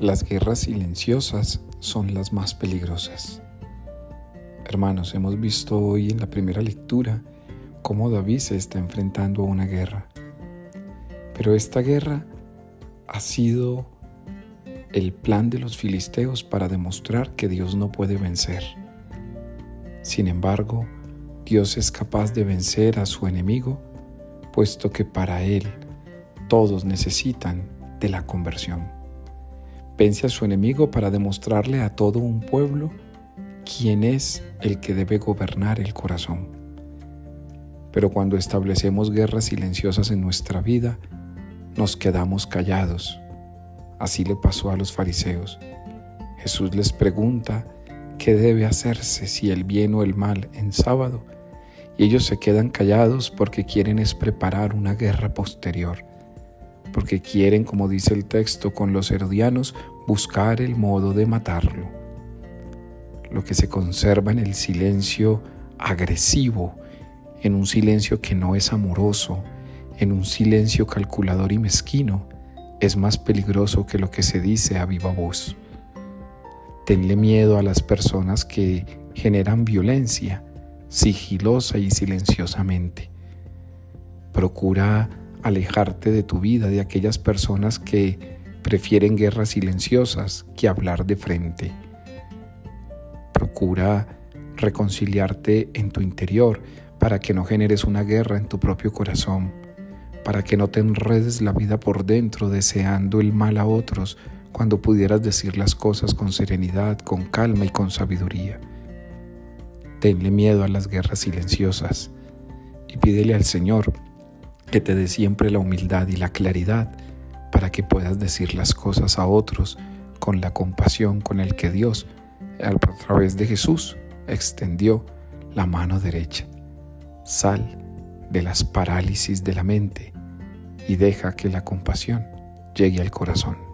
Las guerras silenciosas son las más peligrosas. Hermanos, hemos visto hoy en la primera lectura cómo David se está enfrentando a una guerra. Pero esta guerra ha sido el plan de los filisteos para demostrar que Dios no puede vencer. Sin embargo, Dios es capaz de vencer a su enemigo, puesto que para Él todos necesitan de la conversión vence a su enemigo para demostrarle a todo un pueblo quién es el que debe gobernar el corazón. Pero cuando establecemos guerras silenciosas en nuestra vida, nos quedamos callados. Así le pasó a los fariseos. Jesús les pregunta qué debe hacerse, si el bien o el mal, en sábado, y ellos se quedan callados porque quieren es preparar una guerra posterior porque quieren, como dice el texto con los herodianos, buscar el modo de matarlo. Lo que se conserva en el silencio agresivo, en un silencio que no es amoroso, en un silencio calculador y mezquino, es más peligroso que lo que se dice a viva voz. Tenle miedo a las personas que generan violencia, sigilosa y silenciosamente. Procura alejarte de tu vida, de aquellas personas que prefieren guerras silenciosas que hablar de frente. Procura reconciliarte en tu interior para que no generes una guerra en tu propio corazón, para que no te enredes la vida por dentro deseando el mal a otros cuando pudieras decir las cosas con serenidad, con calma y con sabiduría. Tenle miedo a las guerras silenciosas y pídele al Señor que te dé siempre la humildad y la claridad para que puedas decir las cosas a otros con la compasión con el que Dios, a través de Jesús, extendió la mano derecha. Sal de las parálisis de la mente y deja que la compasión llegue al corazón.